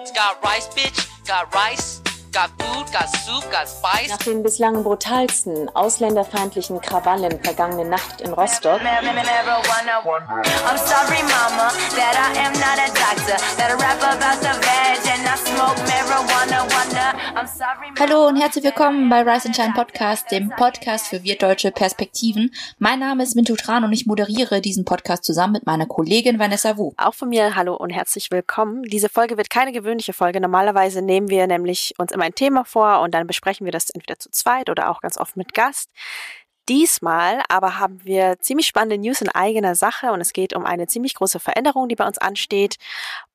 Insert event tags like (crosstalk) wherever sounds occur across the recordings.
It's got rice, bitch. Got rice. Got food, got soup, got spice. Nach den bislang brutalsten ausländerfeindlichen Krawallen vergangene Nacht in Rostock. Hallo und herzlich willkommen bei Rise and Shine Podcast, dem Podcast für wirtdeutsche Perspektiven. Mein Name ist Mintu Tran und ich moderiere diesen Podcast zusammen mit meiner Kollegin Vanessa Wu. Auch von mir hallo und herzlich willkommen. Diese Folge wird keine gewöhnliche Folge. Normalerweise nehmen wir nämlich uns immer ein Thema vor und dann besprechen wir das entweder zu zweit oder auch ganz oft mit Gast. Diesmal aber haben wir ziemlich spannende News in eigener Sache und es geht um eine ziemlich große Veränderung, die bei uns ansteht.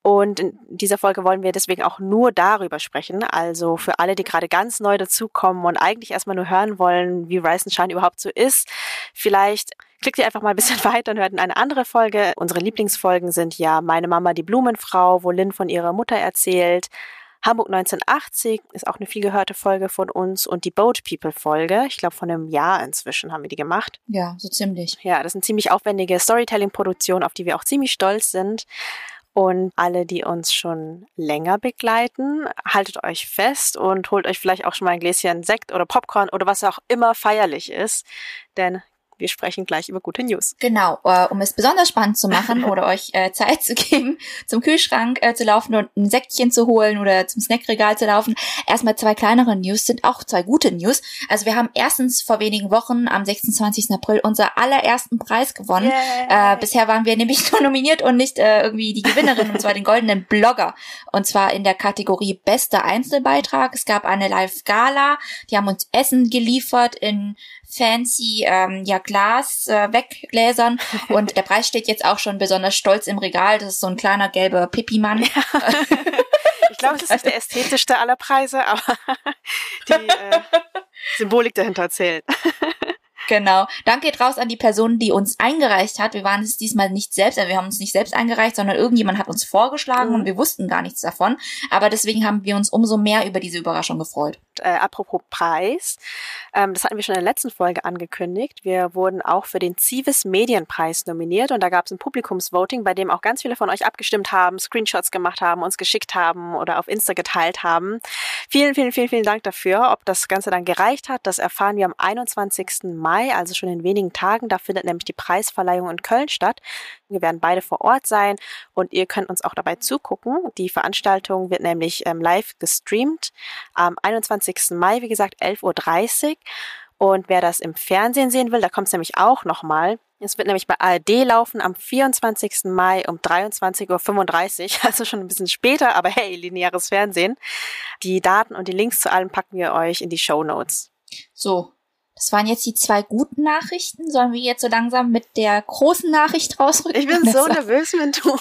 Und in dieser Folge wollen wir deswegen auch nur darüber sprechen. Also für alle, die gerade ganz neu dazukommen und eigentlich erstmal nur hören wollen, wie Rise and Shine überhaupt so ist, vielleicht klickt ihr einfach mal ein bisschen (laughs) weiter und hört in eine andere Folge. Unsere Lieblingsfolgen sind ja Meine Mama, die Blumenfrau, wo Lynn von ihrer Mutter erzählt. Hamburg 1980 ist auch eine viel gehörte Folge von uns und die Boat People Folge, ich glaube von einem Jahr inzwischen haben wir die gemacht. Ja, so ziemlich. Ja, das sind ziemlich aufwendige Storytelling-Produktionen, auf die wir auch ziemlich stolz sind. Und alle, die uns schon länger begleiten, haltet euch fest und holt euch vielleicht auch schon mal ein Gläschen Sekt oder Popcorn oder was auch immer feierlich ist. Denn wir sprechen gleich über gute News. Genau, äh, um es besonders spannend zu machen (laughs) oder euch äh, Zeit zu geben, zum Kühlschrank äh, zu laufen und ein Säckchen zu holen oder zum Snackregal zu laufen. Erstmal zwei kleinere News, sind auch zwei gute News. Also wir haben erstens vor wenigen Wochen am 26. April unser allerersten Preis gewonnen. Yay. Äh, bisher waren wir nämlich (laughs) nur nominiert und nicht äh, irgendwie die Gewinnerin, und zwar den goldenen Blogger. Und zwar in der Kategorie Bester Einzelbeitrag. Es gab eine Live-Gala, die haben uns Essen geliefert in fancy ähm, ja Glas äh, Weggläsern (laughs) und der Preis steht jetzt auch schon besonders stolz im Regal. Das ist so ein kleiner gelber Pipi-Mann. (laughs) Ich glaube, es ist nicht der ästhetischste aller Preise, aber (laughs) die äh, Symbolik dahinter zählt. Genau. Danke geht raus an die Person, die uns eingereicht hat. Wir waren es diesmal nicht selbst, also wir haben uns nicht selbst eingereicht, sondern irgendjemand hat uns vorgeschlagen Mhm. und wir wussten gar nichts davon. Aber deswegen haben wir uns umso mehr über diese Überraschung gefreut. Äh, apropos Preis, ähm, das hatten wir schon in der letzten Folge angekündigt. Wir wurden auch für den Civis Medienpreis nominiert und da gab es ein Publikumsvoting, bei dem auch ganz viele von euch abgestimmt haben, Screenshots gemacht haben, uns geschickt haben oder auf Insta geteilt haben. Vielen, vielen, vielen, vielen Dank dafür. Ob das Ganze dann gereicht hat, das erfahren wir am 21. Mai, also schon in wenigen Tagen. Da findet nämlich die Preisverleihung in Köln statt. Wir werden beide vor Ort sein und ihr könnt uns auch dabei zugucken. Die Veranstaltung wird nämlich ähm, live gestreamt am 21. Mai, wie gesagt, 11.30 Uhr. Und wer das im Fernsehen sehen will, da kommt es nämlich auch nochmal. Es wird nämlich bei ARD laufen am 24. Mai um 23.35 Uhr, (laughs) also schon ein bisschen später, aber hey, lineares Fernsehen. Die Daten und die Links zu allem packen wir euch in die Show Notes. So. Das waren jetzt die zwei guten Nachrichten. Sollen wir jetzt so langsam mit der großen Nachricht rausrücken? Ich bin so (laughs) nervös, Mintu.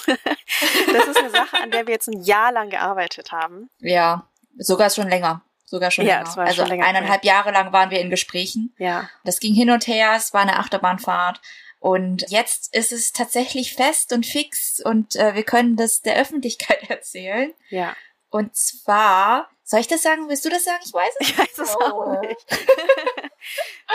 Das ist eine Sache, an der wir jetzt ein Jahr lang gearbeitet haben. Ja, sogar schon länger. Sogar schon Ja, länger. es war also schon länger eineinhalb Jahre lang waren wir in Gesprächen. Ja. Das ging hin und her, es war eine Achterbahnfahrt. Und jetzt ist es tatsächlich fest und fix und äh, wir können das der Öffentlichkeit (laughs) erzählen. Ja. Und zwar, soll ich das sagen? Willst du das sagen? Ich weiß es. Ich weiß es auch Oh. nicht. (laughs)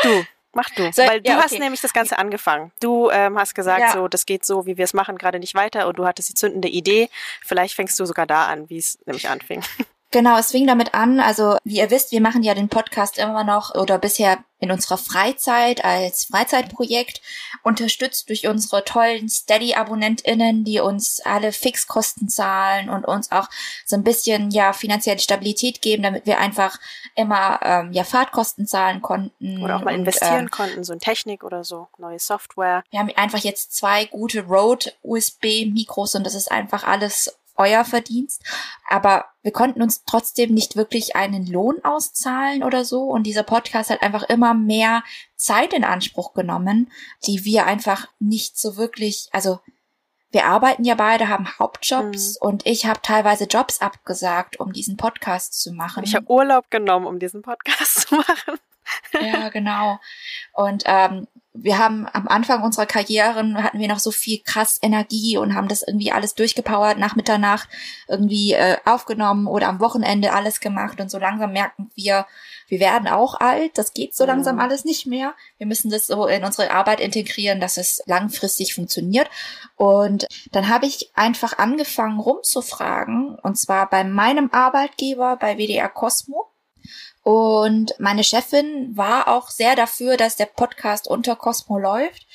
Du, mach du. Soll- Weil du ja, hast okay. nämlich das Ganze angefangen. Du ähm, hast gesagt, Ja. so, das geht so, wie wir es machen, gerade nicht weiter und du hattest die zündende Idee. Vielleicht fängst du sogar da an, wie es nämlich anfing. (laughs) Genau, es fing damit an, also wie ihr wisst, wir machen ja den Podcast immer noch oder bisher in unserer Freizeit als Freizeitprojekt, unterstützt durch unsere tollen Steady-AbonnentInnen, die uns alle Fixkosten zahlen und uns auch so ein bisschen ja finanzielle Stabilität geben, damit wir einfach immer ähm, ja Fahrtkosten zahlen konnten. Oder auch mal und, investieren ähm, konnten, so in Technik oder so, neue Software. wir haben einfach jetzt zwei gute Rode-USB-Mikros und das ist einfach alles euer Verdienst. Aber wir konnten uns trotzdem nicht wirklich einen Lohn auszahlen oder so. Und dieser Podcast hat einfach immer mehr Zeit in Anspruch genommen, die wir einfach nicht so wirklich, also wir arbeiten ja beide, haben Hauptjobs und ich habe teilweise Jobs abgesagt, um diesen Podcast zu machen. Ich habe Urlaub genommen, um diesen Podcast (laughs) zu machen. Ja, genau. Und ähm, wir haben am Anfang unserer Karrieren hatten wir noch so viel krass Energie und haben das irgendwie alles durchgepowert, nach Mitternacht irgendwie äh, aufgenommen oder am Wochenende alles gemacht und so langsam merken wir, wir werden auch alt, das geht so langsam alles nicht mehr. Wir müssen das so in unsere Arbeit integrieren, dass es langfristig funktioniert. Und dann habe ich einfach angefangen rumzufragen, und zwar bei meinem Arbeitgeber bei WDR Cosmo und meine Chefin war auch sehr dafür, dass der Podcast unter Cosmo läuft.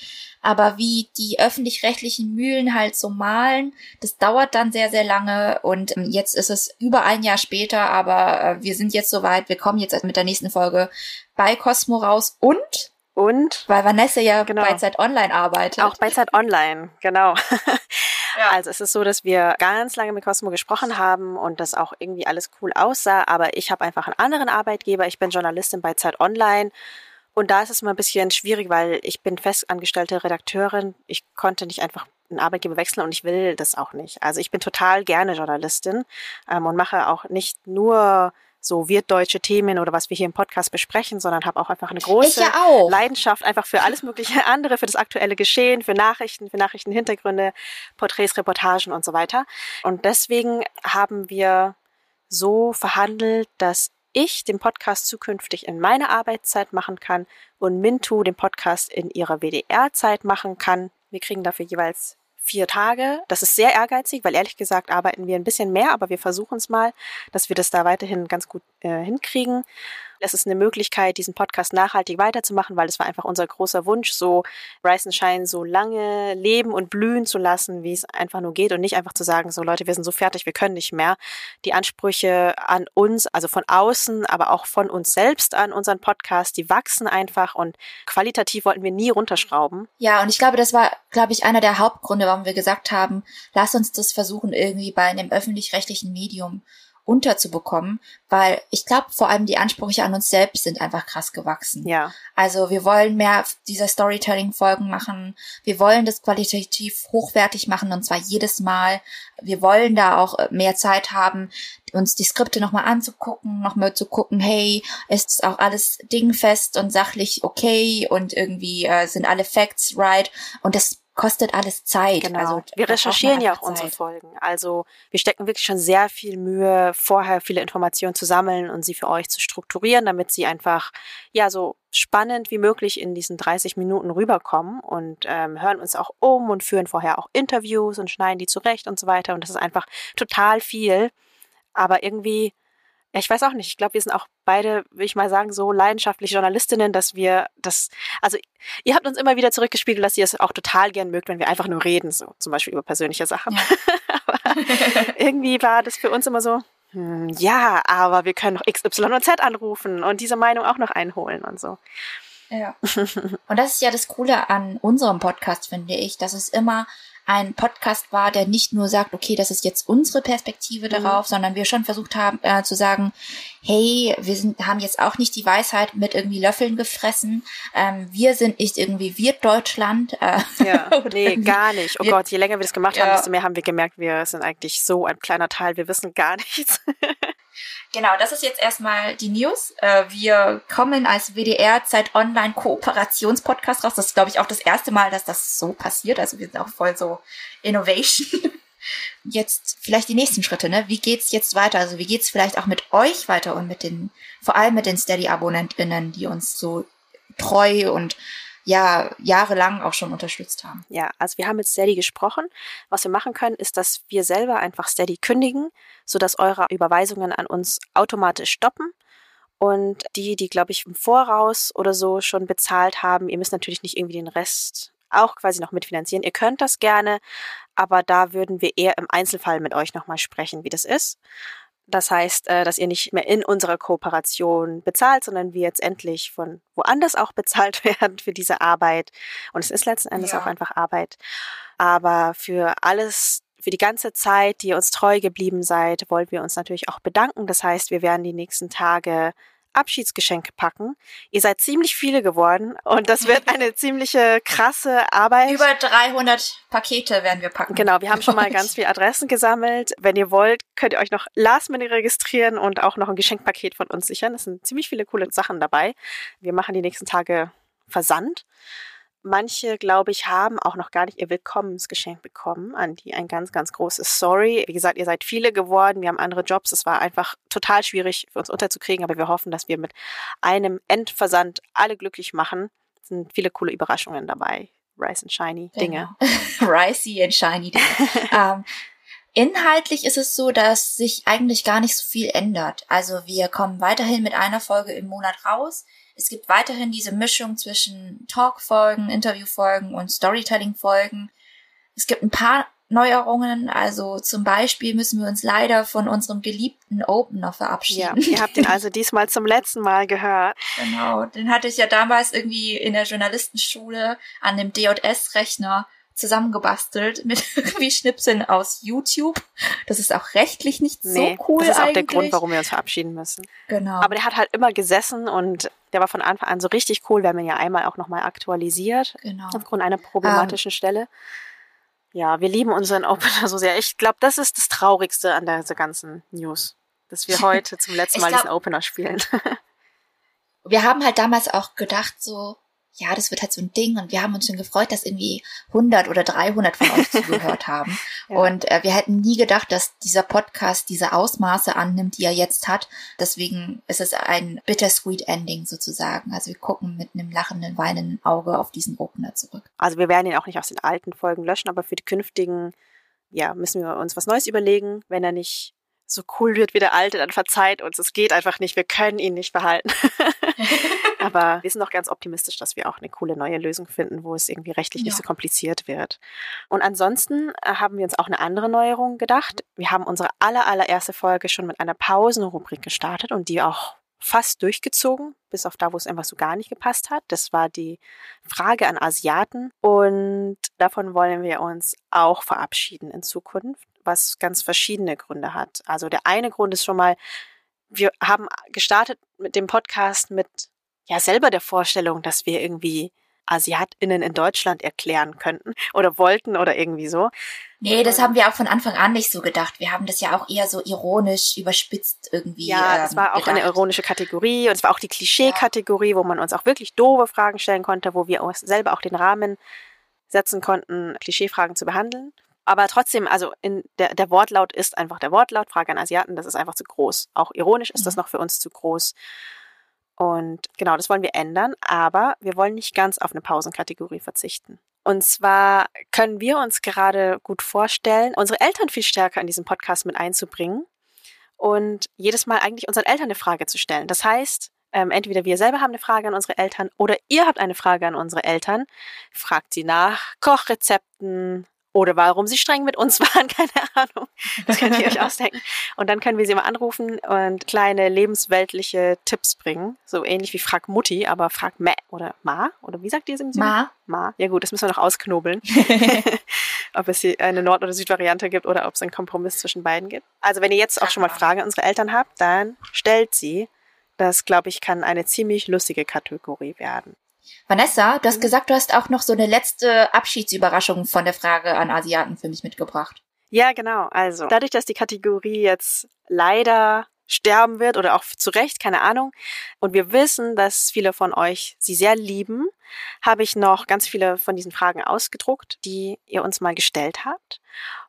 Aber wie die öffentlich-rechtlichen Mühlen halt so malen, das dauert dann sehr, sehr lange. Und ähm, jetzt ist es über ein Jahr später, aber äh, wir sind jetzt soweit. Wir kommen jetzt mit der nächsten Folge bei Cosmo raus. Und Und weil Vanessa ja Genau. bei Zeit Online arbeitet. auch bei Zeit Online, genau. (laughs) Ja. Also es ist so, dass wir ganz lange mit Cosmo gesprochen haben und das auch irgendwie alles cool aussah, aber ich habe einfach einen anderen Arbeitgeber. Ich bin Journalistin bei Zeit Online und da ist es mal ein bisschen schwierig, weil ich bin festangestellte Redakteurin. Ich konnte nicht einfach einen Arbeitgeber wechseln und ich will das auch nicht. Also ich bin total gerne Journalistin ähm, und mache auch nicht nur so wirtdeutsche Themen oder was wir hier im Podcast besprechen, sondern habe auch einfach eine große ja auch. Leidenschaft einfach für alles mögliche (laughs) andere, für das aktuelle Geschehen, für Nachrichten, für Nachrichtenhintergründe, Porträts, Reportagen und so weiter. Und deswegen haben wir so verhandelt, dass ich den Podcast zukünftig in meiner Arbeitszeit machen kann und Mintu den Podcast in ihrer WDR-Zeit machen kann. Wir kriegen dafür jeweils vier Tage. Das ist sehr ehrgeizig, weil ehrlich gesagt arbeiten wir ein bisschen mehr, aber wir versuchen es mal, dass wir das da weiterhin ganz gut äh, hinkriegen. Es ist eine Möglichkeit, diesen Podcast nachhaltig weiterzumachen, weil das war einfach unser großer Wunsch, so Rise and Shine so lange leben und blühen zu lassen, wie es einfach nur geht und nicht einfach zu sagen, so Leute, wir sind so fertig, wir können nicht mehr. Die Ansprüche an uns, also von außen, aber auch von uns selbst an unseren Podcast, die wachsen einfach und qualitativ wollten wir nie runterschrauben. Ja, und ich glaube, das war, glaube ich, einer der Hauptgründe, warum wir gesagt haben, lass uns das versuchen, irgendwie bei einem öffentlich-rechtlichen Medium unterzubekommen, weil ich glaube, vor allem die Ansprüche an uns selbst sind einfach krass gewachsen. Ja, Also wir wollen mehr dieser Storytelling-Folgen machen. Wir wollen das qualitativ hochwertig machen und zwar jedes Mal. Wir wollen da auch äh, mehr Zeit haben, uns die Skripte nochmal anzugucken, nochmal zu gucken, hey, ist auch alles dingfest und sachlich okay und irgendwie äh, sind alle Facts right und das kostet alles Zeit. Genau. Also, wir recherchieren ja auch einfach unsere Zeit. Folgen. Also wir stecken wirklich schon sehr viel Mühe, vorher viele Informationen zu sammeln und sie für euch zu strukturieren, damit sie einfach ja so spannend wie möglich in diesen 30 Minuten rüberkommen und ähm, hören uns auch um und führen vorher auch Interviews und schneiden die zurecht und so weiter. Und das ist einfach total viel. Aber irgendwie, ja, ich weiß auch nicht, ich glaube, wir sind auch beide, will ich mal sagen, so leidenschaftliche Journalistinnen, dass wir das, also ihr habt uns immer wieder zurückgespiegelt, dass ihr es auch total gern mögt, wenn wir einfach nur reden, so zum Beispiel über persönliche Sachen. Ja. (laughs) aber irgendwie war das für uns immer so, hm, ja, aber wir können noch X, Y und Z anrufen und diese Meinung auch noch einholen und so. Ja. (laughs) Und das ist ja das Coole an unserem Podcast, finde ich, dass es immer ein Podcast war, der nicht nur sagt, okay, das ist jetzt unsere Perspektive darauf, sondern wir schon versucht haben äh, zu sagen, hey, wir sind, haben jetzt auch nicht die Weisheit mit irgendwie Löffeln gefressen. Ähm, wir sind nicht irgendwie wir Deutschland. Äh, Ja, (laughs) nee, gar nicht. Oh wir- Gott, je länger wir das gemacht haben, Ja. desto mehr haben wir gemerkt, wir sind eigentlich so ein kleiner Teil, wir wissen gar (laughs) nichts. Genau, das ist jetzt erstmal die News. Äh, wir kommen als WDR Zeit Online Kooperationspodcast raus. Das ist, glaube ich, auch das erste Mal, dass das so passiert. Also wir sind auch voll so Innovation. (laughs) Jetzt vielleicht die nächsten Schritte, ne? Wie geht's jetzt weiter? Also wie geht's vielleicht auch mit euch weiter und mit den, vor allem mit den Steady-AbonnentInnen, die uns so treu und ja, jahrelang auch schon unterstützt haben. Ja, also wir haben mit Steady gesprochen. Was wir machen können, ist, dass wir selber einfach Steady kündigen, sodass eure Überweisungen an uns automatisch stoppen. Und die, die, glaube ich, im Voraus oder so schon bezahlt haben, ihr müsst natürlich nicht irgendwie den Rest auch quasi noch mitfinanzieren. Ihr könnt das gerne, aber da würden wir eher im Einzelfall mit euch nochmal sprechen, wie das ist. Das heißt, äh, dass ihr nicht mehr in unserer Kooperation bezahlt, sondern wir jetzt endlich von woanders auch (laughs) bezahlt werden für diese Arbeit. Und es ist letzten Endes Ja. auch einfach Arbeit. Aber für alles, für die ganze Zeit, die ihr uns treu geblieben seid, wollen wir uns natürlich auch bedanken. Das heißt, wir werden die nächsten Tage Abschiedsgeschenke packen. Ihr seid ziemlich viele geworden und das wird eine (laughs) ziemliche krasse Arbeit. Über 300 Pakete werden wir packen. Genau, wir haben schon mal ganz (laughs) viele Adressen gesammelt. Wenn ihr wollt, könnt ihr euch noch last minute registrieren und auch noch ein Geschenkpaket von uns sichern. Es sind ziemlich viele coole Sachen dabei. Wir machen die nächsten Tage Versand. Manche, glaube ich, haben auch noch gar nicht ihr Willkommensgeschenk bekommen. An die ein ganz, ganz großes Sorry. Wie gesagt, ihr seid viele geworden. Wir haben andere Jobs. Es war einfach total schwierig für uns unterzukriegen, aber wir hoffen, dass wir mit einem Endversand alle glücklich machen. Es sind viele coole Überraschungen dabei. Rice and Shiny Dinge. Genau. (laughs) Ricey and Shiny Dinge. (laughs) ähm, inhaltlich ist es so, dass sich eigentlich gar nicht so viel ändert. Also wir kommen weiterhin mit einer Folge im Monat raus. Es gibt weiterhin diese Mischung zwischen Talk-Folgen, Interview-Folgen und Storytelling-Folgen. Es gibt ein paar Neuerungen, also zum Beispiel müssen wir uns leider von unserem geliebten Opener Ja, verabschieden. ihr habt den also diesmal zum letzten Mal gehört. (laughs) Genau, den hatte ich ja damals irgendwie in der Journalistenschule an dem DJS-Rechner zusammengebastelt mit (laughs) irgendwie Schnipseln aus YouTube. Das ist auch rechtlich nicht Nee, so cool das ist auch eigentlich. der Grund, warum wir uns verabschieden müssen. Genau. Aber der hat halt immer gesessen und der war von Anfang an so richtig cool. Wir haben ihn ja einmal auch nochmal aktualisiert, genau. aufgrund einer problematischen Stelle. Ja, wir lieben unseren Opener so sehr. Ich glaube, das ist das Traurigste an dieser ganzen News, dass wir (laughs) heute zum letzten Mal glaub- diesen Opener spielen. (laughs) wir haben halt damals auch gedacht so, ja, das wird halt so ein Ding und wir haben uns schon gefreut, dass irgendwie 100 oder 300 von euch (laughs) zugehört haben. Ja. Und äh, wir hätten nie gedacht, dass dieser Podcast diese Ausmaße annimmt, die er jetzt hat. Deswegen ist es ein bittersweet Ending sozusagen. Also wir gucken mit einem lachenden, weinenden Auge auf diesen Opener zurück. Also wir werden ihn auch nicht aus den alten Folgen löschen, aber für die künftigen, ja, müssen wir uns was Neues überlegen. Wenn er nicht so cool wird wie der alte, dann verzeiht uns. Es geht einfach nicht. Wir können ihn nicht behalten. (laughs) aber wir sind auch ganz optimistisch, dass wir auch eine coole neue Lösung finden, wo es irgendwie rechtlich nicht Ja. so kompliziert wird. Und ansonsten äh, haben wir uns auch eine andere Neuerung gedacht. Wir haben unsere aller, allererste Folge schon mit einer Pausenrubrik gestartet und die auch fast durchgezogen, bis auf da, wo es einfach so gar nicht gepasst hat. Das war die Frage an Asiaten und davon wollen wir uns auch verabschieden in Zukunft, was ganz verschiedene Gründe hat. Also der eine Grund ist schon mal, wir haben gestartet mit dem Podcast mit ja selber der Vorstellung, dass wir irgendwie AsiatInnen in Deutschland erklären könnten oder wollten oder irgendwie so. Nee, das haben wir auch von Anfang an nicht so gedacht. Wir haben das ja auch eher so ironisch, überspitzt irgendwie. Ja, das ähm, war auch eine gedacht. ironische Kategorie und es war auch die Klischee-Kategorie, wo man uns auch wirklich doofe Fragen stellen konnte, wo wir uns selber auch den Rahmen setzen konnten, Klischeefragen zu behandeln. Aber trotzdem, also in der, der Wortlaut ist einfach der Wortlaut, Frage an Asiaten, das ist einfach zu groß. Auch ironisch ist das noch für uns zu groß. Und genau, das wollen wir ändern, aber wir wollen nicht ganz auf eine Pausenkategorie verzichten. Und zwar können wir uns gerade gut vorstellen, unsere Eltern viel stärker in diesen Podcast mit einzubringen und jedes Mal eigentlich unseren Eltern eine Frage zu stellen. Das heißt, ähm, entweder wir selber haben eine Frage an unsere Eltern oder ihr habt eine Frage an unsere Eltern, fragt sie nach Kochrezepten oder warum sie streng mit uns (laughs) waren, keine Ahnung. Das könnt ihr euch (laughs) ausdenken. Und dann können wir sie mal anrufen und kleine lebensweltliche Tipps bringen. So ähnlich wie Frag Mutti, aber Frag Mä oder Ma. Oder wie sagt ihr es im Süden? Ma. Ma. Ja gut, das müssen wir noch ausknobeln. (laughs) ob es hier eine Nord- oder Südvariante gibt oder ob es einen Kompromiss zwischen beiden gibt. Also wenn ihr jetzt auch schon mal Fragen an unsere Eltern habt, dann stellt sie. Das, glaube ich, kann eine ziemlich lustige Kategorie werden. Vanessa, du hast gesagt, du hast auch noch so eine letzte Abschiedsüberraschung von der Frage an Asiaten für mich mitgebracht. Ja, genau. Also dadurch, dass die Kategorie jetzt leider sterben wird oder auch zu Recht, keine Ahnung, und wir wissen, dass viele von euch sie sehr lieben, habe ich noch ganz viele von diesen Fragen ausgedruckt, die ihr uns mal gestellt habt.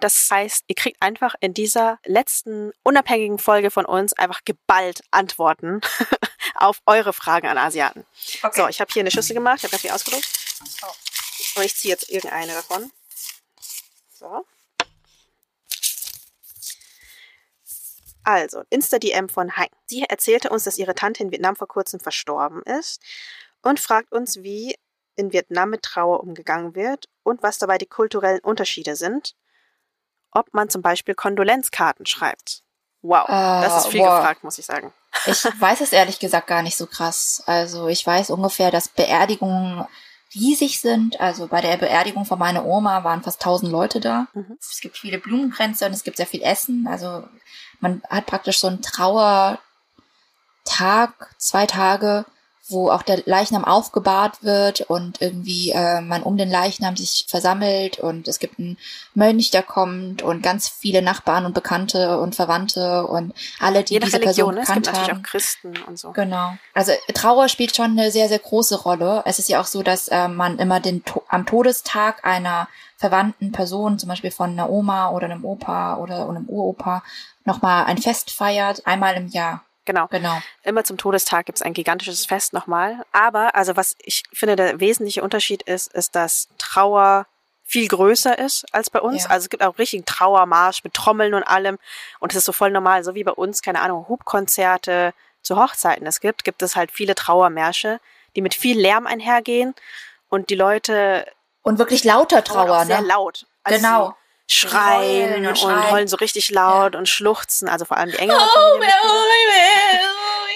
Das heißt, ihr kriegt einfach in dieser letzten unabhängigen Folge von uns einfach geballt Antworten (laughs) auf eure Fragen an Asiaten. So, ich habe hier eine Schüssel gemacht, ich habe ganz viel ausgedruckt. Und ich ziehe jetzt irgendeine davon. So. Also, Insta-DM von Hein. Sie erzählte uns, dass ihre Tante in Vietnam vor kurzem verstorben ist und fragt uns, wie in Vietnam mit Trauer umgegangen wird und was dabei die kulturellen Unterschiede sind. Ob man zum Beispiel Kondolenzkarten schreibt. Wow, das ist viel Äh, wow. gefragt, muss ich sagen. Ich weiß es ehrlich gesagt gar nicht so krass. Also ich weiß ungefähr, dass Beerdigungen riesig sind. Also bei der Beerdigung von meiner Oma waren fast 1000 Leute da. Mhm. Es gibt viele Blumenkränze und es gibt sehr viel Essen. Also man hat praktisch so ein Trauertag Tag, zwei Tage, wo auch der Leichnam aufgebahrt wird und irgendwie äh, man um den Leichnam sich versammelt und es gibt einen Mönch, der kommt und ganz viele Nachbarn und Bekannte und Verwandte und alle, die Je nach diese Religion, Person ne? es gibt gekannt natürlich haben. auch Christen und so. Genau. Also Trauer spielt schon eine sehr, sehr große Rolle. Es ist ja auch so, dass äh, man immer den am Todestag einer verwandten Person, zum Beispiel von einer Oma oder einem Opa oder einem Uropa, nochmal ein Fest feiert, einmal im Jahr. Genau. Genau. Immer zum Todestag gibt's ein gigantisches Fest nochmal. Aber, also was ich finde, der wesentliche Unterschied ist, ist, dass Trauer viel größer ist als bei uns. Ja. Also es gibt auch richtigen Trauermarsch mit Trommeln und allem. Und es ist so voll normal, so wie bei uns, keine Ahnung, Hubkonzerte zu Hochzeiten es gibt, gibt es halt viele Trauermärsche, die mit viel Lärm einhergehen. Und die Leute Und wirklich lauter Trauer, sehr ne? laut. Also Genau. Schreien und schreien. heulen so richtig laut und schluchzen. Also vor allem die engere Familienmitglieder.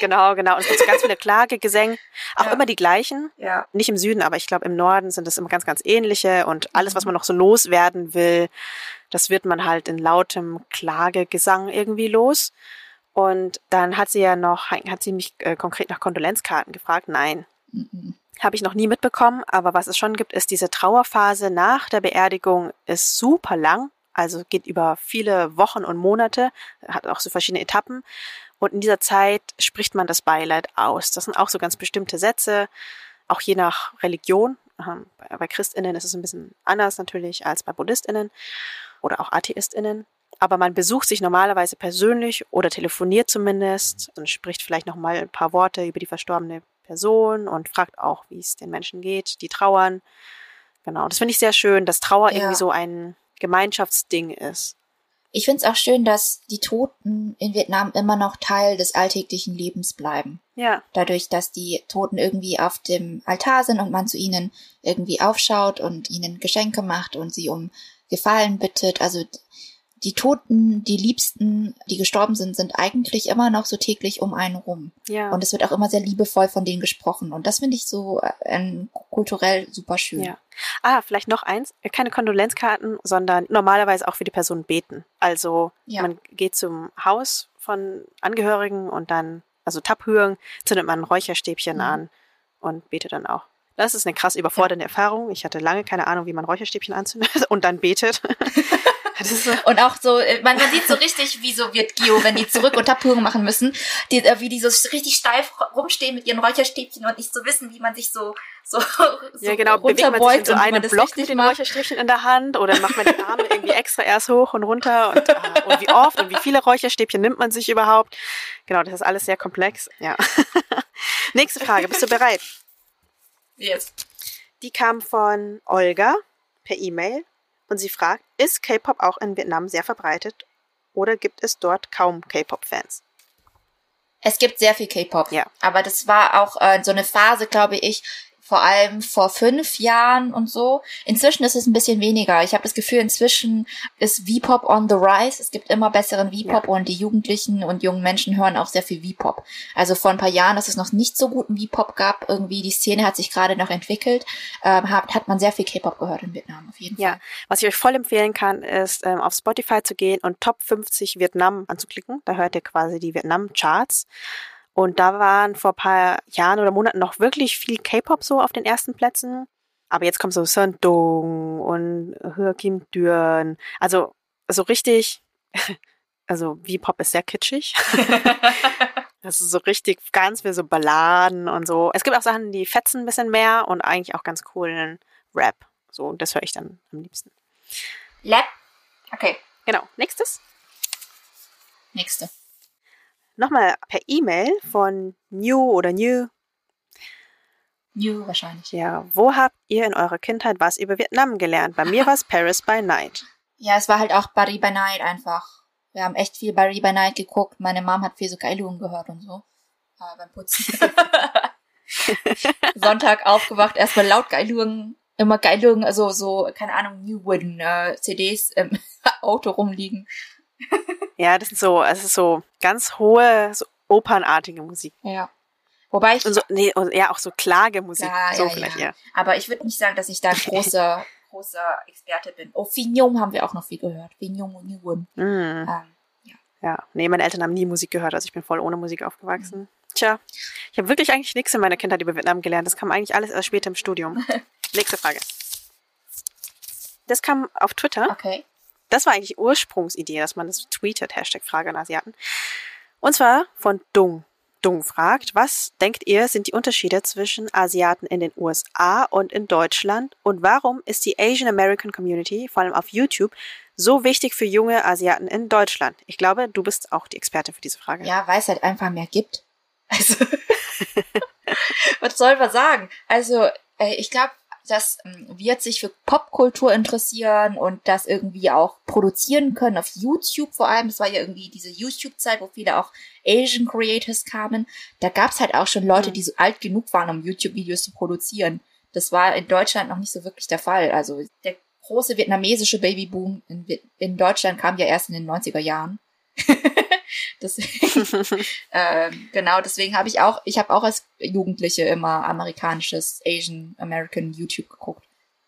Genau, genau. Und es gibt so ganz viele Klagegesänge. Auch Ja. immer die gleichen. Ja. Nicht im Süden, aber ich glaube im Norden sind es immer ganz, ganz ähnliche. Und alles, Mhm. was man noch so loswerden will, das wird man halt in lautem Klagegesang irgendwie los. Und dann hat sie ja noch, hat sie mich äh, konkret nach Kondolenzkarten gefragt. Nein, Mhm. Habe ich noch nie mitbekommen, aber was es schon gibt, ist diese Trauerphase nach der Beerdigung ist super lang, also geht über viele Wochen und Monate, hat auch so verschiedene Etappen und in dieser Zeit spricht man das Beileid aus. Das sind auch so ganz bestimmte Sätze, auch je nach Religion. Bei Christinnen ist es ein bisschen anders natürlich als bei Buddhistinnen oder auch Atheistinnen. Aber man besucht sich normalerweise persönlich oder telefoniert zumindest und spricht vielleicht noch mal ein paar Worte über die verstorbene Person und fragt auch, wie es den Menschen geht, die trauern. Genau, das finde ich sehr schön, dass Trauer Ja. irgendwie so ein Gemeinschaftsding ist. Ich finde es auch schön, dass die Toten in Vietnam immer noch Teil des alltäglichen Lebens bleiben. Ja, Dadurch, dass die Toten irgendwie auf dem Altar sind und man zu ihnen irgendwie aufschaut und ihnen Geschenke macht und sie um Gefallen bittet. Also die Toten, die Liebsten, die gestorben sind, sind eigentlich immer noch so täglich um einen rum. ja. Und es wird auch immer sehr liebevoll von denen gesprochen. Und das finde ich so äh, ähm, kulturell super schön. Ja. Ah, vielleicht noch eins. Keine Kondolenzkarten, sondern normalerweise auch für die Person beten. Also Ja. man geht zum Haus von Angehörigen und dann, also Tabhüren, zündet man ein Räucherstäbchen Mhm. an und betet dann auch. Das ist eine krass überfordernde Erfahrung. Ich hatte lange keine Ahnung, wie man Räucherstäbchen anzündet (laughs) und dann betet. (laughs) Und auch so, äh, man, man sieht so richtig, wie so wird Gio, wenn die zurück und Abhörung machen müssen, die, äh, wie die so richtig steif rumstehen mit ihren Räucherstäbchen und nicht so wissen, wie man sich so, so, so ja genau, bewegt man sich in runterbeugt so das Block mit den. Räucherstäbchen in der Hand oder macht man die Arme irgendwie extra erst hoch und runter und, ah, und wie oft und wie viele Räucherstäbchen nimmt man sich überhaupt. Genau, das ist alles sehr komplex. Ja. (laughs) Nächste Frage, bist du bereit? Yes. Die kam von Olga per E-Mail und sie fragt, ist K-Pop auch in Vietnam sehr verbreitet oder gibt es dort kaum K-Pop-Fans? Es gibt sehr viel K-Pop. Ja. Aber das war auch äh, so eine Phase, glaube ich, vor allem vor fünf Jahren und so. Inzwischen ist es ein bisschen weniger. Ich habe das Gefühl, inzwischen ist V-Pop on the rise. Es gibt immer besseren V-Pop und die Jugendlichen und jungen Menschen hören auch sehr viel V-Pop. Also vor ein paar Jahren, dass es noch nicht so guten V-Pop gab, irgendwie die Szene hat sich gerade noch entwickelt, ähm, hat, hat man sehr viel K-Pop gehört in Vietnam auf jeden Ja, Fall. was ich euch voll empfehlen kann, ist ähm, auf Spotify zu gehen und Top 50 Vietnam anzuklicken. Da hört ihr quasi die Vietnam-Charts. Und da waren vor ein paar Jahren oder Monaten noch wirklich viel K-Pop so auf den ersten Plätzen. Aber jetzt kommt so Sun Dong und Hua Kim Duan. Also so richtig, (laughs) also V-Pop ist sehr kitschig. (laughs) Das ist so richtig ganz viel so Balladen und so. Es gibt auch Sachen, die fetzen ein bisschen mehr und eigentlich auch ganz coolen Rap. So, und das höre ich dann am liebsten. Lab. Okay, Genau. Nächstes. nächste. Nochmal per E-Mail von New oder New. New wahrscheinlich. Ja, wo habt ihr in eurer Kindheit was über Vietnam gelernt? Bei mir (laughs) war es Paris by Night. Ja, es war halt auch Barry by Night einfach. Wir haben echt viel Barry by Night geguckt. Meine Mom hat viel so Geilungen gehört und so. Äh, beim Putzen. (laughs) Sonntag aufgewacht, erstmal laut Geilungen. Immer Geilungen, also so, keine Ahnung, New Wooden äh, CDs im (laughs) Auto rumliegen. Ja, das sind so, es ist so ganz hohe, so opernartige Musik. Ja. Wobei ich. Und so, nee, und ja, auch so Klagemusik. Ja, so ja, vielleicht ja. eher. Aber ich würde nicht sagen, dass ich da ein großer, (laughs) großer Experte bin. Oh, Fignon haben wir auch noch viel gehört. Fignon und Wooden. Mm. Ähm, Ja, nee, meine Eltern haben nie Musik gehört, also ich bin voll ohne Musik aufgewachsen. Mhm. Tja, ich habe wirklich eigentlich nichts in meiner Kindheit über Vietnam gelernt. Das kam eigentlich alles erst später im Studium. (laughs) Nächste Frage. Das kam auf Twitter. Okay. Das war eigentlich Ursprungsidee, dass man das tweetet, Hashtag Frage an Asiaten. Und zwar von Dung. Dung fragt, was denkt ihr sind die Unterschiede zwischen Asiaten in den USA und in Deutschland und warum ist die Asian American Community, vor allem auf YouTube, so wichtig für junge Asiaten in Deutschland? Ich glaube, du bist auch die Experte für diese Frage. Ja, weil es halt einfach mehr gibt. Also, (laughs) was soll man sagen? Also, äh, ich glaube, dass ähm, wir sich für Popkultur interessieren und das irgendwie auch produzieren können auf YouTube vor allem. Das war ja irgendwie diese YouTube-Zeit, wo viele auch Asian Creators kamen. Da gab's halt auch schon Leute, Mhm. die so alt genug waren, um YouTube-Videos zu produzieren. Das war in Deutschland noch nicht so wirklich der Fall. Also der große vietnamesische Babyboom in, in Deutschland kam ja erst in den 90er Jahren. (laughs) deswegen, (laughs) ähm, genau, deswegen habe ich auch, ich habe auch als Jugendliche immer amerikanisches Asian American YouTube geguckt.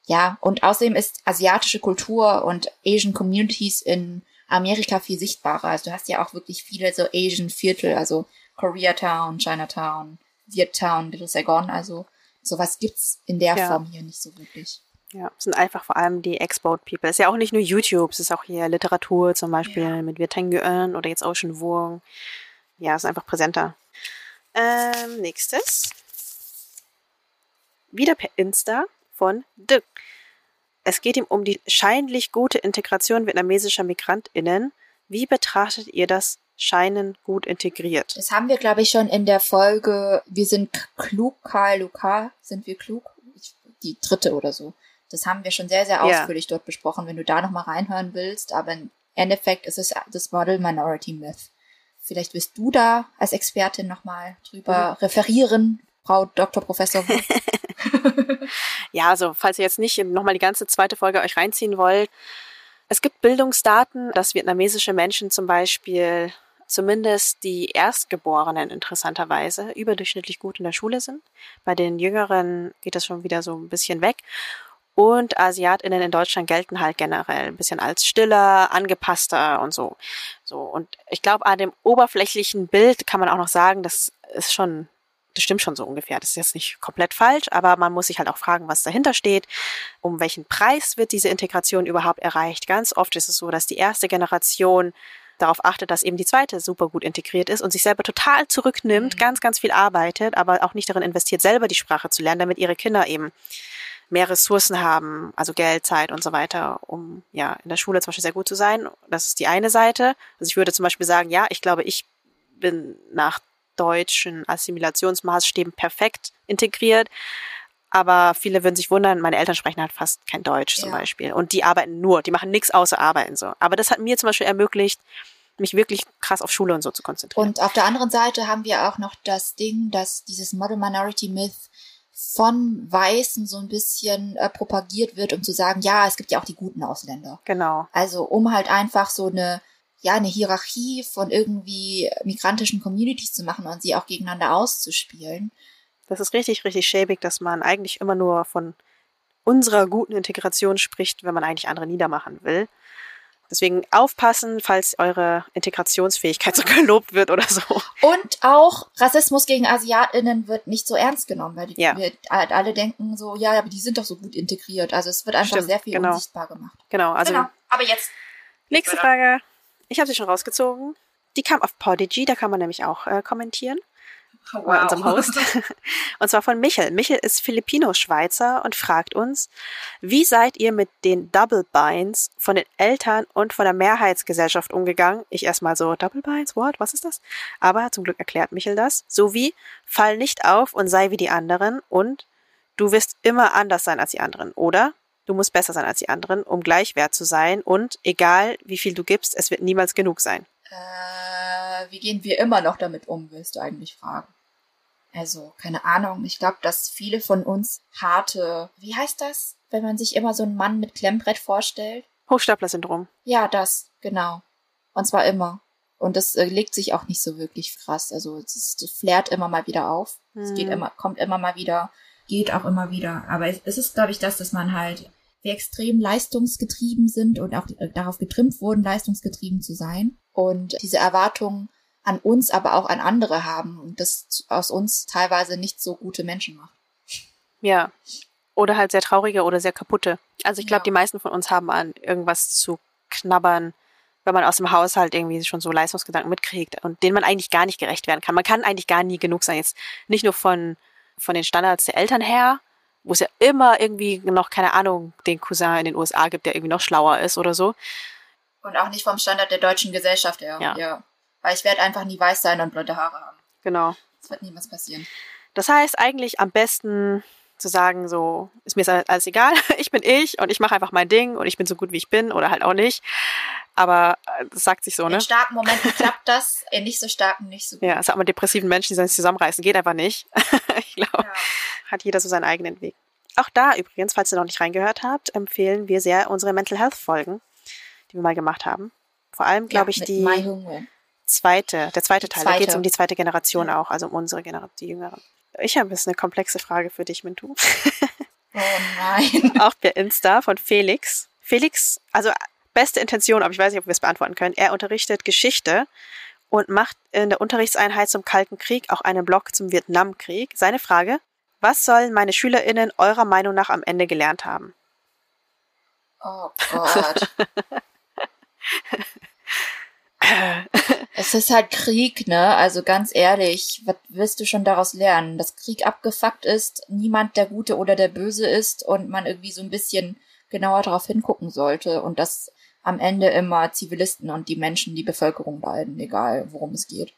Ja, und außerdem ist asiatische Kultur und Asian Communities in Amerika viel sichtbarer. Also du hast ja auch wirklich viele so Asian Viertel, also Koreatown, Chinatown, Viettown, Little Saigon, also sowas gibt's in der Ja. Form hier nicht so wirklich. Ja, es sind einfach vor allem die Export People. Es ist ja auch nicht nur YouTube, es ist auch hier Literatur zum Beispiel Ja. mit Nguyen oder jetzt Ocean Vuong. Ja, es ist einfach präsenter. Ähm, nächstes. Wieder per Insta von Dirk. Es geht ihm um die scheinlich gute Integration vietnamesischer MigrantInnen. Wie betrachtet ihr das Scheinen gut integriert? Das haben wir, glaube ich, schon in der Folge Wir sind klug, KLUK, sind wir klug? Die dritte oder so. Das haben wir schon sehr, sehr Ja. ausführlich dort besprochen, wenn du da nochmal reinhören willst. Aber im Endeffekt ist es das Model Minority Myth. Vielleicht wirst du da als Expertin nochmal drüber referieren, Frau Dr. Professor. (laughs) (laughs) Ja, also falls ihr jetzt nicht nochmal die ganze zweite Folge euch reinziehen wollt. Es gibt Bildungsdaten, dass vietnamesische Menschen zum Beispiel zumindest die Erstgeborenen interessanterweise überdurchschnittlich gut in der Schule sind. Bei den Jüngeren geht das schon wieder so ein bisschen weg. Und AsiatInnen in Deutschland gelten halt generell ein bisschen als stiller, angepasster und so. So. Und ich glaube, an dem oberflächlichen Bild kann man auch noch sagen, das ist schon das stimmt schon so ungefähr. Das ist jetzt nicht komplett falsch, aber man muss sich halt auch fragen, was dahinter steht. Um welchen Preis wird diese Integration überhaupt erreicht? Ganz oft ist es so, dass die erste Generation darauf achtet, dass eben die zweite super gut integriert ist und sich selber total zurücknimmt, ganz, ganz viel arbeitet, aber auch nicht darin investiert, selber die Sprache zu lernen, damit ihre Kinder eben mehr Ressourcen haben, also Geld, Zeit und so weiter, um ja in der Schule zum Beispiel sehr gut zu sein. Das ist die eine Seite. Also ich würde zum Beispiel sagen, ja, ich glaube, ich bin nach deutschen Assimilationsmaßstäben perfekt integriert. Aber viele würden sich wundern, meine Eltern sprechen halt fast kein Deutsch zum Ja. Beispiel. Und die arbeiten nur, die machen nichts außer arbeiten so. Aber das hat mir zum Beispiel ermöglicht, mich wirklich krass auf Schule und so zu konzentrieren. Und auf der anderen Seite haben wir auch noch das Ding, dass dieses Model Minority Myth von Weißen so ein bisschen äh, propagiert wird, um zu sagen, ja, es gibt ja auch die guten Ausländer. genau. Also um halt einfach so eine, ja, eine Hierarchie von irgendwie migrantischen Communities zu machen und sie auch gegeneinander auszuspielen. Das ist richtig, richtig schäbig, dass man eigentlich immer nur von unserer guten Integration spricht, wenn man eigentlich andere niedermachen will. Deswegen aufpassen, falls eure Integrationsfähigkeit (laughs) so gelobt wird oder so. Und auch Rassismus gegen AsiatInnen wird nicht so ernst genommen, weil die, Ja. wir alle denken so, ja, aber die sind doch so gut integriert. Also es wird einfach Stimmt, sehr viel genau. unsichtbar gemacht. Genau, also genau. Aber jetzt. nächste Frage. Ich habe sie schon rausgezogen. Die kam auf Podigy, da kann man nämlich auch äh, kommentieren. Bei unserem Host. (laughs) Und zwar von Michel. Michel ist Filipino-Schweizer und fragt uns, wie seid ihr mit den Double Binds von den Eltern und von der Mehrheitsgesellschaft umgegangen? Ich erstmal so, Double Binds, what? Was ist das? Aber zum Glück erklärt Michel das. Sowie, fall nicht auf und sei wie die anderen und du wirst immer anders sein als die anderen, oder? Du musst besser sein als die anderen, um gleichwert zu sein und egal wie viel du gibst, es wird niemals genug sein. Äh, wie gehen wir immer noch damit um, willst du eigentlich fragen? Also, keine Ahnung. Ich glaube, dass viele von uns harte, wie heißt das, wenn man sich immer so einen Mann mit Klemmbrett vorstellt? Hochstapler-Syndrom. Ja, das, genau. Und zwar immer. Und das äh, legt sich auch nicht so wirklich krass. Also es, es flärt immer mal wieder auf. Es geht Mhm. immer, kommt immer mal wieder, geht auch immer wieder. Aber es, es ist, glaube ich, das, dass man halt wir extrem leistungsgetrieben sind und auch äh, darauf getrimmt wurden, leistungsgetrieben zu sein. Und diese Erwartung an uns, aber auch an andere haben und das aus uns teilweise nicht so gute Menschen macht. Ja. Oder halt sehr traurige oder sehr kaputte. Also ich glaube, Ja. die meisten von uns haben an irgendwas zu knabbern, wenn man aus dem Haushalt irgendwie schon so Leistungsgedanken mitkriegt und denen man eigentlich gar nicht gerecht werden kann. Man kann eigentlich gar nie genug sein. Jetzt nicht nur von, von den Standards der Eltern her, wo es ja immer irgendwie noch, keine Ahnung, den Cousin in den USA gibt, der irgendwie noch schlauer ist oder so. Und auch nicht vom Standard der deutschen Gesellschaft her. Ja. Weil ich werde einfach nie weiß sein und blonde Haare haben. Genau. Das wird niemals passieren. Das heißt eigentlich am besten zu sagen, so, ist mir alles egal, (laughs) ich bin ich und ich mache einfach mein Ding und ich bin so gut wie ich bin oder halt auch nicht. Aber äh, das sagt sich so, ne? In starken Momenten klappt das, in nicht so starken nicht so gut. Ja, es hat man depressiven Menschen, die sollen sich zusammenreißen, geht einfach nicht. (laughs) ich glaube, Ja. hat jeder so seinen eigenen Weg. Auch da übrigens, falls ihr noch nicht reingehört habt, empfehlen wir sehr unsere Mental Health Folgen, die wir mal gemacht haben. Vor allem, glaube ich, mit die zweite, der zweite Teil. Da zweite. geht es um die zweite Generation Ja. auch, also um unsere Generation, die Jüngeren. Ich habe jetzt eine komplexe Frage für dich, Mintu. Oh nein. (laughs) auch per Insta von Felix. Felix, also beste Intention, aber ich weiß nicht, ob wir es beantworten können. Er unterrichtet Geschichte und macht in der Unterrichtseinheit zum Kalten Krieg auch einen Blog zum Vietnamkrieg. Seine Frage, was sollen meine SchülerInnen eurer Meinung nach am Ende gelernt haben? Oh Gott. (laughs) (laughs) es ist halt Krieg, ne? Also ganz ehrlich, was willst du schon daraus lernen? Dass Krieg abgefuckt ist, niemand der Gute oder der Böse ist und man irgendwie so ein bisschen genauer darauf hingucken sollte und dass am Ende immer Zivilisten und die Menschen, die Bevölkerung leiden, egal worum es geht.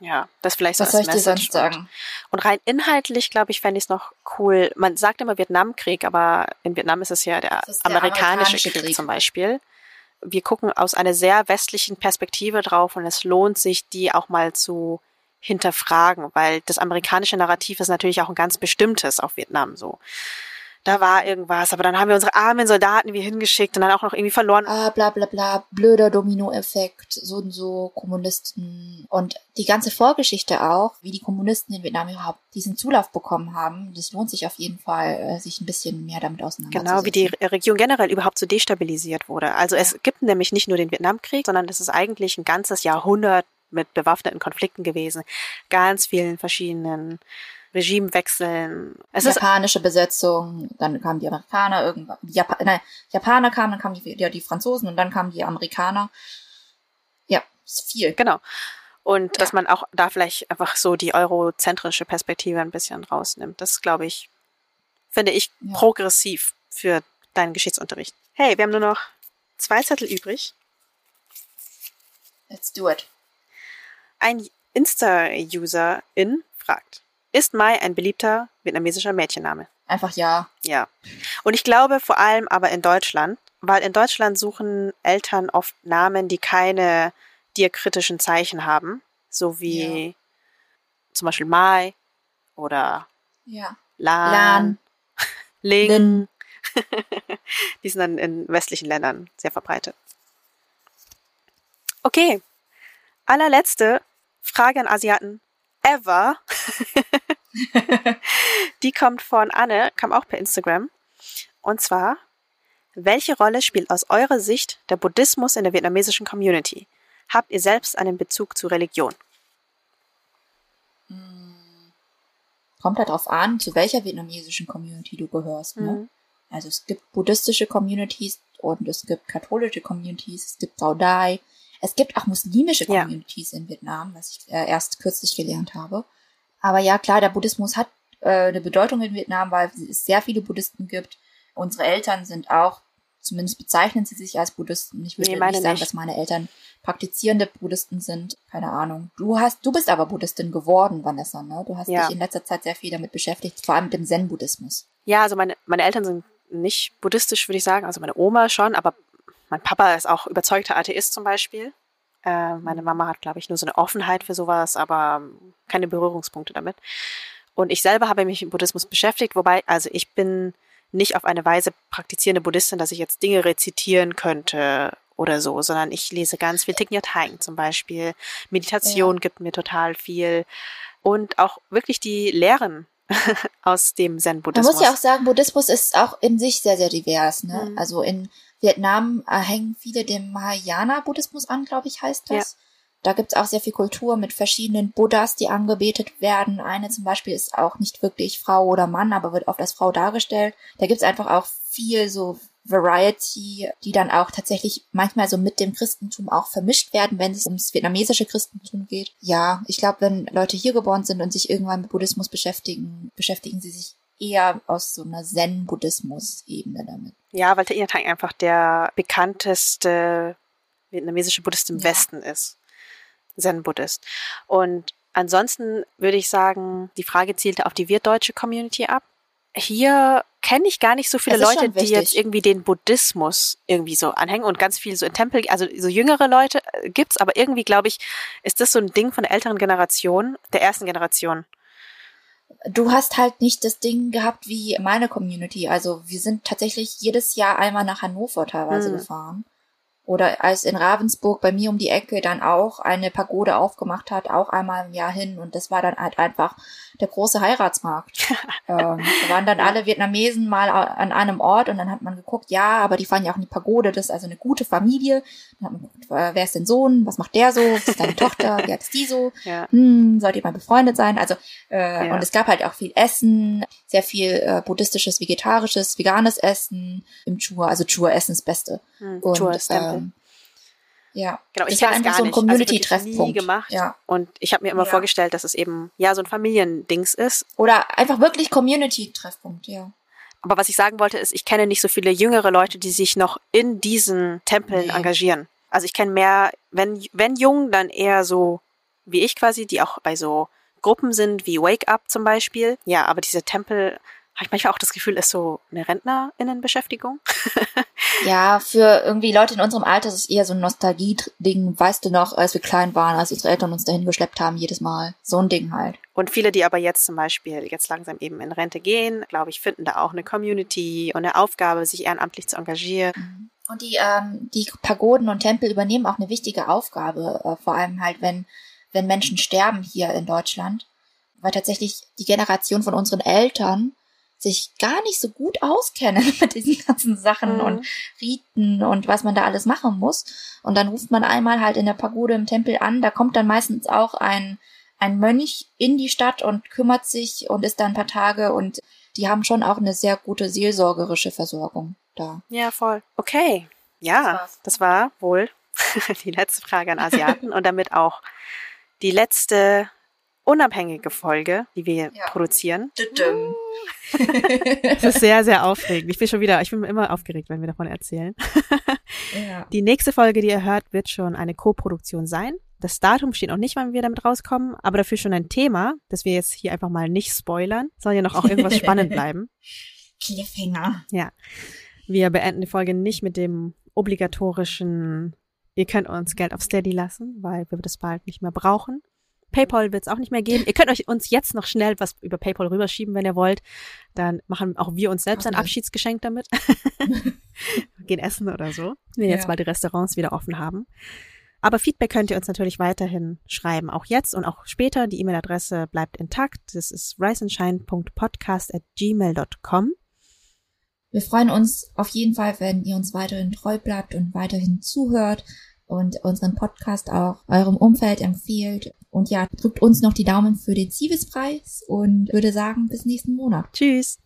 Ja, das vielleicht so Was soll ich dir sonst und- sagen? Und rein inhaltlich, glaube ich, fände ich es noch cool. Man sagt immer Vietnamkrieg, aber in Vietnam ist es ja der, ist der amerikanische, amerikanische Krieg, Krieg. zum Beispiel. Wir gucken aus einer sehr westlichen Perspektive drauf und es lohnt sich, die auch mal zu hinterfragen, weil das amerikanische Narrativ ist natürlich auch ein ganz bestimmtes auf Vietnam so. Da war irgendwas, aber dann haben wir unsere armen Soldaten wie hingeschickt und dann auch noch irgendwie verloren. Ah, bla bla bla, blöder Dominoeffekt, so und so, Kommunisten und die ganze Vorgeschichte auch, wie die Kommunisten in Vietnam überhaupt diesen Zulauf bekommen haben, das lohnt sich auf jeden Fall, äh, sich ein bisschen mehr damit auseinanderzusetzen. Genau, wie die Re- Region generell überhaupt so destabilisiert wurde. Also es gibt nämlich nicht nur den Vietnamkrieg, sondern es ist eigentlich ein ganzes Jahrhundert mit bewaffneten Konflikten gewesen. Ganz vielen verschiedenen Regimewechseln. Es ist japanische Besetzung, dann kamen die Amerikaner irgendwann, die nein, Japaner kamen, dann kamen die, ja, die Franzosen und dann kamen die Amerikaner. Ja, ist viel. genau. Und Ja. dass man auch da vielleicht einfach so die eurozentrische Perspektive ein bisschen rausnimmt. Das glaube ich, finde ich Ja. progressiv für deinen Geschichtsunterricht. Hey, wir haben nur noch zwei Zettel übrig. Let's do it. Ein Insta-User-In fragt, ist Mai ein beliebter vietnamesischer Mädchenname? Einfach ja. Ja. Und ich glaube vor allem aber in Deutschland, weil in Deutschland suchen Eltern oft Namen, die keine diakritischen Zeichen haben, so wie zum Beispiel Mai oder Ja. Lan, Lan, (laughs) Ling. Lin. (laughs) die sind dann in westlichen Ländern sehr verbreitet. Okay. Allerletzte Frage an Asiaten ever. (laughs) Die kommt von Anne, kam auch per Instagram. Und zwar, welche Rolle spielt aus eurer Sicht der Buddhismus in der vietnamesischen Community? Habt ihr selbst einen Bezug zu Religion? kommt halt drauf an, zu welcher vietnamesischen Community du gehörst. Ne? Mhm. Also es gibt buddhistische Communities und es gibt katholische Communities, es gibt Saudai, es gibt auch muslimische Ja. Communities in Vietnam, was ich äh, erst kürzlich gelernt habe. Aber ja, klar, der Buddhismus hat äh, eine Bedeutung in Vietnam, weil es sehr viele Buddhisten gibt. Unsere Eltern sind auch, zumindest bezeichnen sie sich als Buddhisten. Ich würde Nee, nicht sagen, nicht. dass meine Eltern praktizierende Buddhisten sind. Keine Ahnung. Du hast, du bist aber Buddhistin geworden, Vanessa, ne? Du hast Ja. dich in letzter Zeit sehr viel damit beschäftigt, vor allem mit dem Zen-Buddhismus. Ja, also meine, meine Eltern sind nicht buddhistisch, würde ich sagen. Also meine Oma schon, aber mein Papa ist auch überzeugter Atheist zum Beispiel. Äh, meine Mama hat, glaube ich, nur so eine Offenheit für sowas, aber keine Berührungspunkte damit. Und ich selber habe mich mit Buddhismus beschäftigt, wobei, also ich bin nicht auf eine Weise praktizierende Buddhistin, dass ich jetzt Dinge rezitieren könnte oder so, sondern ich lese ganz viel Thich Nhat Hanh zum Beispiel. Meditation gibt mir total viel und auch wirklich die Lehren (laughs) aus dem Man Zen-Buddhismus. muss ja auch sagen, Buddhismus ist auch in sich sehr, sehr divers. Ne? Mhm. Also in Vietnam äh, hängen viele dem Mahayana-Buddhismus an, glaube ich, heißt das. Da gibt's auch sehr viel Kultur mit verschiedenen Buddhas, die angebetet werden. Eine zum Beispiel ist auch nicht wirklich Frau oder Mann, aber wird oft als Frau dargestellt. Da gibt's einfach auch viel so Variety, die dann auch tatsächlich manchmal so mit dem Christentum auch vermischt werden, wenn es ums vietnamesische Christentum geht. Ja, ich glaube, wenn Leute hier geboren sind und sich irgendwann mit Buddhismus beschäftigen, beschäftigen sie sich eher aus so einer Zen-Buddhismus-Ebene damit. Ja, weil der Inatang einfach der bekannteste vietnamesische Buddhist im Ja. Westen ist. Zen-Buddhist. Und ansonsten würde ich sagen, die Frage zielte auf die wirtdeutsche Community ab. Hier kenne ich gar nicht so viele Leute, die jetzt irgendwie den Buddhismus irgendwie so anhängen und ganz viel so in Tempel, also so jüngere Leute äh, gibt's, aber irgendwie glaube ich, ist das so ein Ding von der älteren Generation, der ersten Generation. Du hast halt nicht das Ding gehabt wie meine Community. Also wir sind tatsächlich jedes Jahr einmal nach Hannover teilweise Hm. gefahren. Oder als in Ravensburg bei mir um die Ecke dann auch eine Pagode aufgemacht hat, auch einmal im Jahr hin. Und das war dann halt einfach der große Heiratsmarkt. (laughs) ähm, da waren dann alle Vietnamesen mal an einem Ort und dann hat man geguckt, ja, aber die fahren ja auch in die Pagode, das ist also eine gute Familie. Dann hat man geguckt, äh, wer ist denn Sohn, was macht der so, was ist deine Tochter, wie hat es die so? (laughs) Ja. hm, sollt ihr mal befreundet sein? Also, äh, Ja. und es gab halt auch viel Essen, sehr viel äh, buddhistisches, vegetarisches, veganes Essen im Chur. Also Chur-Essen ist das Beste. Hm, Und, Chur ist Tempel. ähm, ja, Genau, ich war es einfach so ein. Also Community-Treffpunkt. nie gemacht. Ja. Und ich habe mir immer Ja. vorgestellt, dass es eben ja so ein Familiendings ist. Oder einfach wirklich Community-Treffpunkt, ja. Aber was ich sagen wollte, ist, ich kenne nicht so viele jüngere Leute, die sich noch in diesen Tempeln Nee. engagieren. Also ich kenne mehr, wenn, wenn jung, dann eher so wie ich quasi, die auch bei so Gruppen sind, wie Wake Up zum Beispiel. Ja, aber diese Tempel, habe ich manchmal auch das Gefühl, ist so eine RentnerInnenbeschäftigung. (laughs) Ja, für irgendwie Leute in unserem Alter ist es eher so ein Nostalgie-Ding. Weißt du noch, als wir klein waren, als unsere Eltern uns dahin geschleppt haben, jedes Mal. So ein Ding halt. Und viele, die aber jetzt zum Beispiel jetzt langsam eben in Rente gehen, glaube ich, finden da auch eine Community und eine Aufgabe, sich ehrenamtlich zu engagieren. Und die, ähm, die Pagoden und Tempel übernehmen auch eine wichtige Aufgabe, äh, vor allem halt, wenn, wenn Menschen sterben hier in Deutschland, weil tatsächlich die Generation von unseren Eltern sich gar nicht so gut auskennen (laughs) mit diesen ganzen Sachen Mhm. und Riten und was man da alles machen muss. Und dann ruft man einmal halt in der Pagode im Tempel an, da kommt dann meistens auch ein, ein Mönch in die Stadt und kümmert sich und ist da ein paar Tage und die haben schon auch eine sehr gute seelsorgerische Versorgung da. Ja, voll. Okay. Ja, Das war wohl (laughs) die letzte Frage an Asiaten und damit auch die letzte unabhängige Folge, die wir Ja. produzieren. Es (laughs) ist sehr, sehr aufregend. Ich bin schon wieder, ich bin immer aufgeregt, wenn wir davon erzählen. Ja. Die nächste Folge, die ihr hört, wird schon eine Co-Produktion sein. Das Datum steht noch nicht, wann wir damit rauskommen, aber dafür schon ein Thema, das wir jetzt hier einfach mal nicht spoilern. Soll ja noch auch irgendwas spannend bleiben. (laughs) Cliffhanger. Ja. Wir beenden die Folge nicht mit dem obligatorischen, ihr könnt uns Geld auf Steady lassen, weil wir das bald nicht mehr brauchen. PayPal wird es auch nicht mehr geben. Ihr könnt euch uns jetzt noch schnell was über PayPal rüberschieben, wenn ihr wollt. Dann machen auch wir uns selbst ein Okay. Abschiedsgeschenk damit. (laughs) Gehen essen oder so, wenn jetzt Ja. mal die Restaurants wieder offen haben. Aber Feedback könnt ihr uns natürlich weiterhin schreiben, auch jetzt und auch später. Die E-Mail-Adresse bleibt intakt. Das ist riseandshine.podcast at gmail.com. Wir freuen uns auf jeden Fall, wenn ihr uns weiterhin treu bleibt und weiterhin zuhört und unseren Podcast auch eurem Umfeld empfiehlt. Und ja, drückt uns noch die Daumen für den Zivis-Preis und würde sagen, bis nächsten Monat. Tschüss.